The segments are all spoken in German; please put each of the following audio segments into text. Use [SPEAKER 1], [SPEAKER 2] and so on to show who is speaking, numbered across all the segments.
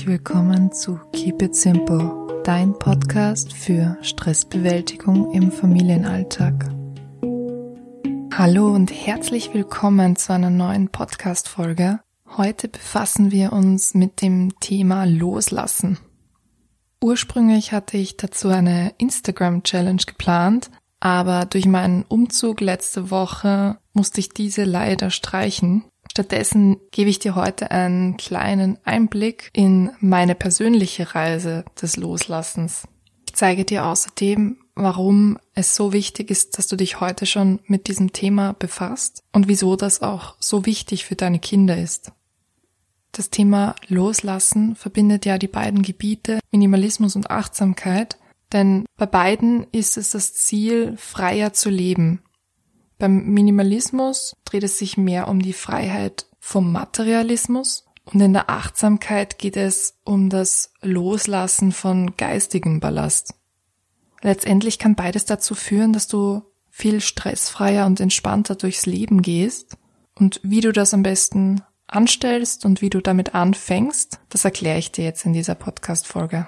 [SPEAKER 1] herzlich willkommen zu Keep It Simple, dein Podcast für Stressbewältigung im Familienalltag. Hallo und herzlich willkommen zu einer neuen Podcast-Folge. Heute befassen wir uns mit dem Thema Loslassen. Ursprünglich hatte ich dazu eine Instagram-Challenge geplant, aber durch meinen Umzug letzte Woche musste ich diese leider streichen. Stattdessen gebe ich dir heute einen kleinen Einblick in meine persönliche Reise des Loslassens. Ich zeige dir außerdem, warum es so wichtig ist, dass du dich heute schon mit diesem Thema befasst und wieso das auch so wichtig für deine Kinder ist. Das Thema Loslassen verbindet ja die beiden Gebiete Minimalismus und Achtsamkeit, denn bei beiden ist es das Ziel, freier zu leben, beim Minimalismus dreht es sich mehr um die Freiheit vom Materialismus und in der Achtsamkeit geht es um das Loslassen von geistigem Ballast. Letztendlich kann beides dazu führen, dass du viel stressfreier und entspannter durchs Leben gehst und wie du das am besten anstellst und wie du damit anfängst, das erkläre ich dir jetzt in dieser Podcast-Folge.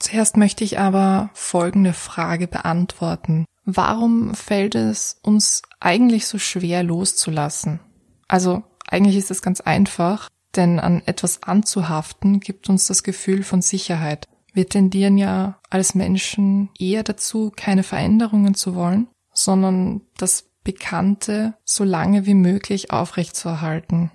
[SPEAKER 1] Zuerst möchte ich aber folgende Frage beantworten. Warum fällt es uns eigentlich so schwer loszulassen? Also eigentlich ist es ganz einfach, denn an etwas anzuhaften gibt uns das Gefühl von Sicherheit. Wir tendieren ja als Menschen eher dazu, keine Veränderungen zu wollen, sondern das Bekannte so lange wie möglich aufrechtzuerhalten.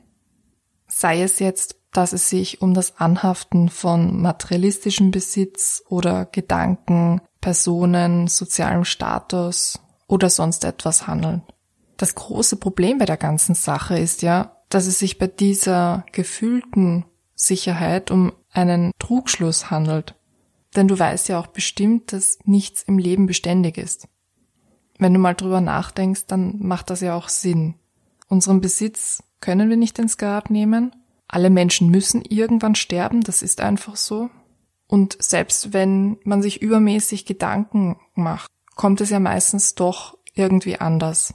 [SPEAKER 1] Sei es jetzt, dass es sich um das Anhaften von materialistischem Besitz oder Gedanken, Personen, sozialem Status oder sonst etwas handeln. Das große Problem bei der ganzen Sache ist ja, dass es sich bei dieser gefühlten Sicherheit um einen Trugschluss handelt. Denn du weißt ja auch bestimmt, dass nichts im Leben beständig ist. Wenn du mal drüber nachdenkst, dann macht das ja auch Sinn. Unseren Besitz können wir nicht ins Grab nehmen. Alle Menschen müssen irgendwann sterben, das ist einfach so. Und selbst wenn man sich übermäßig Gedanken macht, kommt es ja meistens doch irgendwie anders.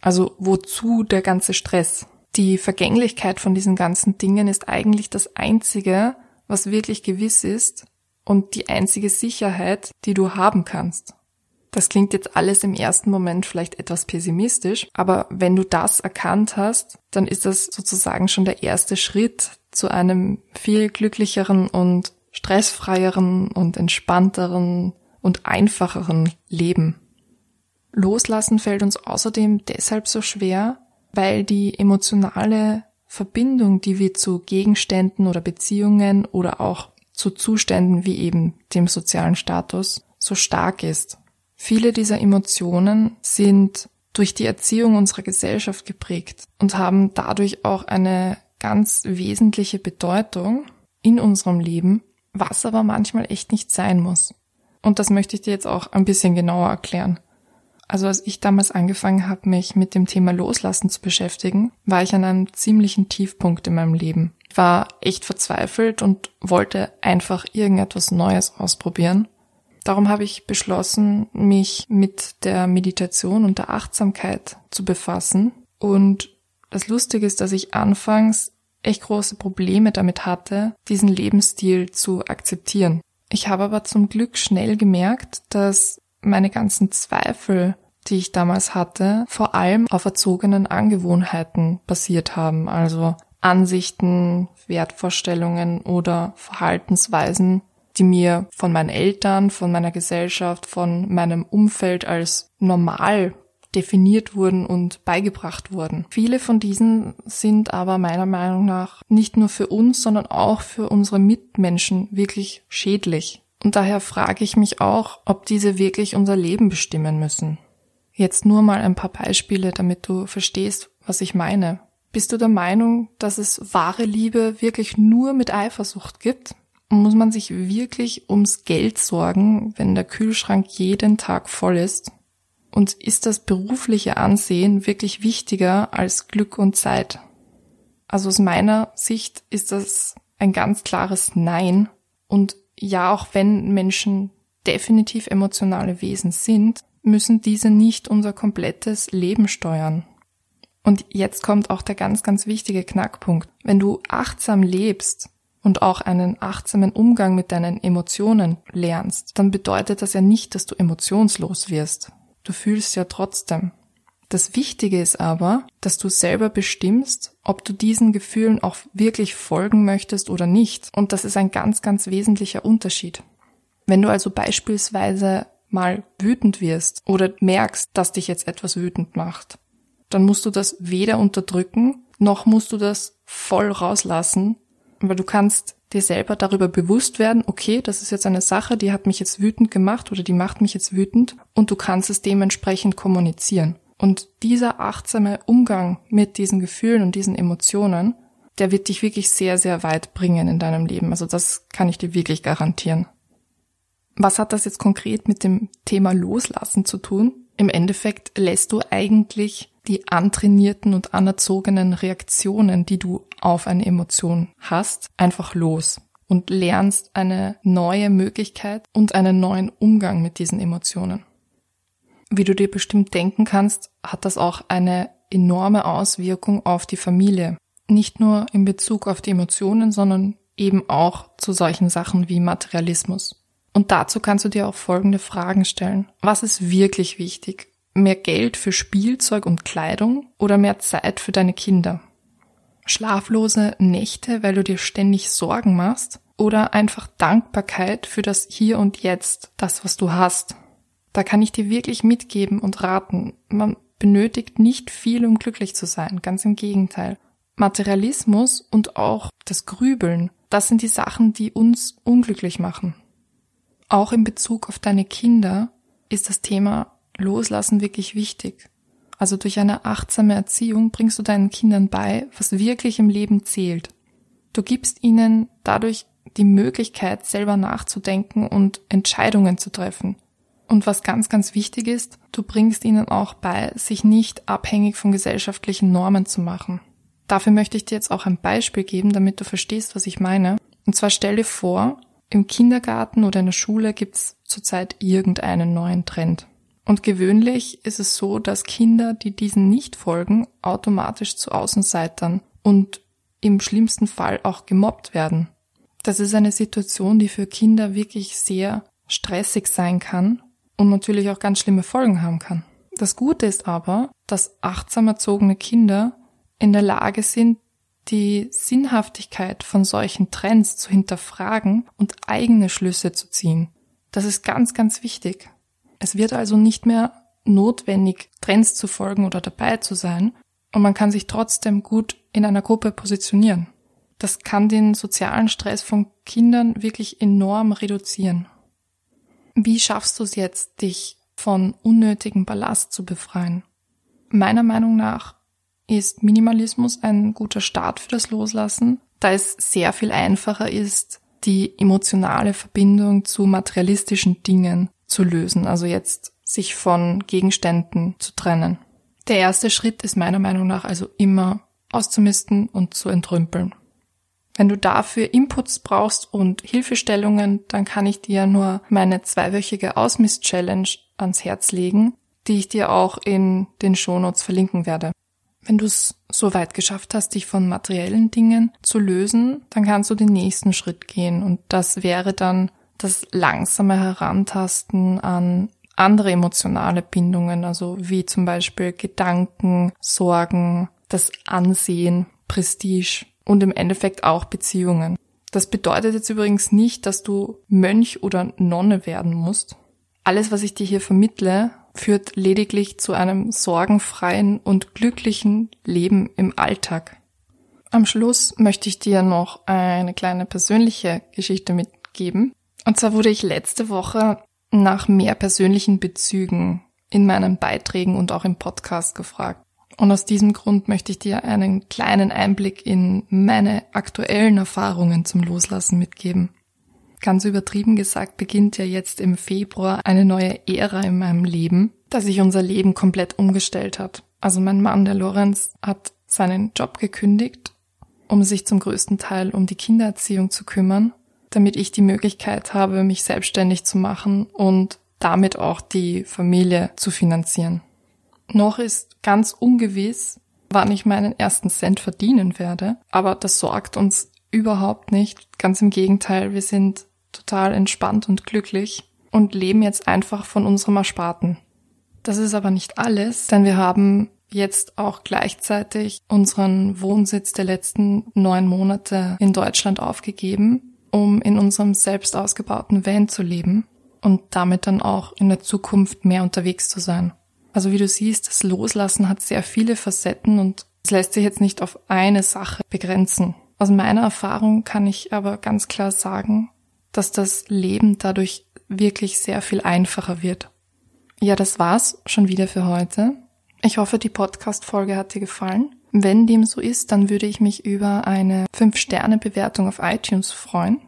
[SPEAKER 1] Also wozu der ganze Stress? Die Vergänglichkeit von diesen ganzen Dingen ist eigentlich das Einzige, was wirklich gewiss ist und die einzige Sicherheit, die du haben kannst. Das klingt jetzt alles im ersten Moment vielleicht etwas pessimistisch, aber wenn du das erkannt hast, dann ist das sozusagen schon der erste Schritt zu einem viel glücklicheren und stressfreieren und entspannteren und einfacheren Leben. Loslassen fällt uns außerdem deshalb so schwer, weil die emotionale Verbindung, die wir zu Gegenständen oder Beziehungen oder auch zu Zuständen wie eben dem sozialen Status so stark ist. Viele dieser Emotionen sind durch die Erziehung unserer Gesellschaft geprägt und haben dadurch auch eine ganz wesentliche Bedeutung in unserem Leben was aber manchmal echt nicht sein muss. Und das möchte ich dir jetzt auch ein bisschen genauer erklären. Also als ich damals angefangen habe, mich mit dem Thema Loslassen zu beschäftigen, war ich an einem ziemlichen Tiefpunkt in meinem Leben. Ich war echt verzweifelt und wollte einfach irgendetwas Neues ausprobieren. Darum habe ich beschlossen, mich mit der Meditation und der Achtsamkeit zu befassen. Und das Lustige ist, dass ich anfangs echt große Probleme damit hatte, diesen Lebensstil zu akzeptieren. Ich habe aber zum Glück schnell gemerkt, dass meine ganzen Zweifel, die ich damals hatte, vor allem auf erzogenen Angewohnheiten basiert haben, also Ansichten, Wertvorstellungen oder Verhaltensweisen, die mir von meinen Eltern, von meiner Gesellschaft, von meinem Umfeld als normal definiert wurden und beigebracht wurden. Viele von diesen sind aber meiner Meinung nach nicht nur für uns, sondern auch für unsere Mitmenschen wirklich schädlich. Und daher frage ich mich auch, ob diese wirklich unser Leben bestimmen müssen. Jetzt nur mal ein paar Beispiele, damit du verstehst, was ich meine. Bist du der Meinung, dass es wahre Liebe wirklich nur mit Eifersucht gibt? Muss man sich wirklich ums Geld sorgen, wenn der Kühlschrank jeden Tag voll ist? Und ist das berufliche Ansehen wirklich wichtiger als Glück und Zeit? Also aus meiner Sicht ist das ein ganz klares Nein. Und ja, auch wenn Menschen definitiv emotionale Wesen sind, müssen diese nicht unser komplettes Leben steuern. Und jetzt kommt auch der ganz, ganz wichtige Knackpunkt. Wenn du achtsam lebst, und auch einen achtsamen Umgang mit deinen Emotionen lernst, dann bedeutet das ja nicht, dass du emotionslos wirst. Du fühlst ja trotzdem. Das Wichtige ist aber, dass du selber bestimmst, ob du diesen Gefühlen auch wirklich folgen möchtest oder nicht. Und das ist ein ganz, ganz wesentlicher Unterschied. Wenn du also beispielsweise mal wütend wirst oder merkst, dass dich jetzt etwas wütend macht, dann musst du das weder unterdrücken, noch musst du das voll rauslassen, weil du kannst dir selber darüber bewusst werden, okay, das ist jetzt eine Sache, die hat mich jetzt wütend gemacht oder die macht mich jetzt wütend und du kannst es dementsprechend kommunizieren. Und dieser achtsame Umgang mit diesen Gefühlen und diesen Emotionen, der wird dich wirklich sehr, sehr weit bringen in deinem Leben. Also das kann ich dir wirklich garantieren. Was hat das jetzt konkret mit dem Thema Loslassen zu tun? Im Endeffekt lässt du eigentlich die antrainierten und anerzogenen Reaktionen, die du auf eine Emotion hast, einfach los und lernst eine neue Möglichkeit und einen neuen Umgang mit diesen Emotionen. Wie du dir bestimmt denken kannst, hat das auch eine enorme Auswirkung auf die Familie. Nicht nur in Bezug auf die Emotionen, sondern eben auch zu solchen Sachen wie Materialismus. Und dazu kannst du dir auch folgende Fragen stellen. Was ist wirklich wichtig? Mehr Geld für Spielzeug und Kleidung oder mehr Zeit für deine Kinder? Schlaflose Nächte, weil du dir ständig Sorgen machst? Oder einfach Dankbarkeit für das Hier und Jetzt, das, was du hast? Da kann ich dir wirklich mitgeben und raten. Man benötigt nicht viel, um glücklich zu sein. Ganz im Gegenteil. Materialismus und auch das Grübeln, das sind die Sachen, die uns unglücklich machen. Auch in Bezug auf deine Kinder ist das Thema Loslassen wirklich wichtig. Also durch eine achtsame Erziehung bringst du deinen Kindern bei, was wirklich im Leben zählt. Du gibst ihnen dadurch die Möglichkeit, selber nachzudenken und Entscheidungen zu treffen. Und was ganz, ganz wichtig ist, du bringst ihnen auch bei, sich nicht abhängig von gesellschaftlichen Normen zu machen. Dafür möchte ich dir jetzt auch ein Beispiel geben, damit du verstehst, was ich meine. Und zwar stell dir vor, im Kindergarten oder in der Schule gibt's zurzeit irgendeinen neuen Trend. Und gewöhnlich ist es so, dass Kinder, die diesen nicht folgen, automatisch zu Außenseitern und im schlimmsten Fall auch gemobbt werden. Das ist eine Situation, die für Kinder wirklich sehr stressig sein kann und natürlich auch ganz schlimme Folgen haben kann. Das Gute ist aber, dass achtsam erzogene Kinder in der Lage sind, die Sinnhaftigkeit von solchen Trends zu hinterfragen und eigene Schlüsse zu ziehen. Das ist ganz, ganz wichtig. Es wird also nicht mehr notwendig, Trends zu folgen oder dabei zu sein, und man kann sich trotzdem gut in einer Gruppe positionieren. Das kann den sozialen Stress von Kindern wirklich enorm reduzieren. Wie schaffst du es jetzt, dich von unnötigem Ballast zu befreien? Meiner Meinung nach ist Minimalismus ein guter Start für das Loslassen, da es sehr viel einfacher ist, die emotionale Verbindung zu materialistischen Dingen zu lösen, also jetzt sich von Gegenständen zu trennen. Der erste Schritt ist meiner Meinung nach also immer auszumisten und zu entrümpeln. Wenn du dafür Inputs brauchst und Hilfestellungen, dann kann ich dir nur meine zweiwöchige Ausmist-Challenge ans Herz legen, die ich dir auch in den Shownotes verlinken werde. Wenn du es so weit geschafft hast, dich von materiellen Dingen zu lösen, dann kannst du den nächsten Schritt gehen und das wäre dann das langsame Herantasten an andere emotionale Bindungen, also wie zum Beispiel Gedanken, Sorgen, das Ansehen, Prestige und im Endeffekt auch Beziehungen. Das bedeutet jetzt übrigens nicht, dass du Mönch oder Nonne werden musst. Alles, was ich dir hier vermittle, führt lediglich zu einem sorgenfreien und glücklichen Leben im Alltag. Am Schluss möchte ich dir noch eine kleine persönliche Geschichte mitgeben. Und zwar wurde ich letzte Woche nach mehr persönlichen Bezügen in meinen Beiträgen und auch im Podcast gefragt. Und aus diesem Grund möchte ich dir einen kleinen Einblick in meine aktuellen Erfahrungen zum Loslassen mitgeben. Ganz übertrieben gesagt beginnt ja jetzt im Februar eine neue Ära in meinem Leben, da sich unser Leben komplett umgestellt hat. Also mein Mann, der Lorenz, hat seinen Job gekündigt, um sich zum größten Teil um die Kindererziehung zu kümmern, damit ich die Möglichkeit habe, mich selbstständig zu machen und damit auch die Familie zu finanzieren. Noch ist ganz ungewiss, wann ich meinen ersten Cent verdienen werde, aber das sorgt uns überhaupt nicht. Ganz im Gegenteil, wir sind total entspannt und glücklich und leben jetzt einfach von unserem Ersparten. Das ist aber nicht alles, denn wir haben jetzt auch gleichzeitig unseren Wohnsitz der letzten neun Monate in Deutschland aufgegeben, um in unserem selbst ausgebauten Van zu leben und damit dann auch in der Zukunft mehr unterwegs zu sein. Also wie du siehst, das Loslassen hat sehr viele Facetten und es lässt sich jetzt nicht auf eine Sache begrenzen. Aus meiner Erfahrung kann ich aber ganz klar sagen, dass das Leben dadurch wirklich sehr viel einfacher wird. Ja, das war's schon wieder für heute. Ich hoffe, die Podcast-Folge hat dir gefallen. Wenn dem so ist, dann würde ich mich über eine 5-Sterne-Bewertung auf iTunes freuen.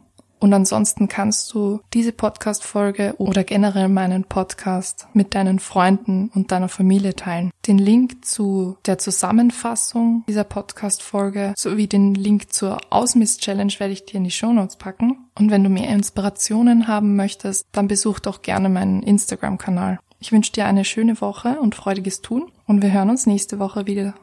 [SPEAKER 1] Und ansonsten kannst du diese Podcast-Folge oder generell meinen Podcast mit deinen Freunden und deiner Familie teilen. Den Link zu der Zusammenfassung dieser Podcast-Folge sowie den Link zur Ausmiss-Challenge werde ich dir in die Show Notes packen. Und wenn du mehr Inspirationen haben möchtest, dann besuch doch gerne meinen Instagram-Kanal. Ich wünsche dir eine schöne Woche und freudiges Tun und wir hören uns nächste Woche wieder.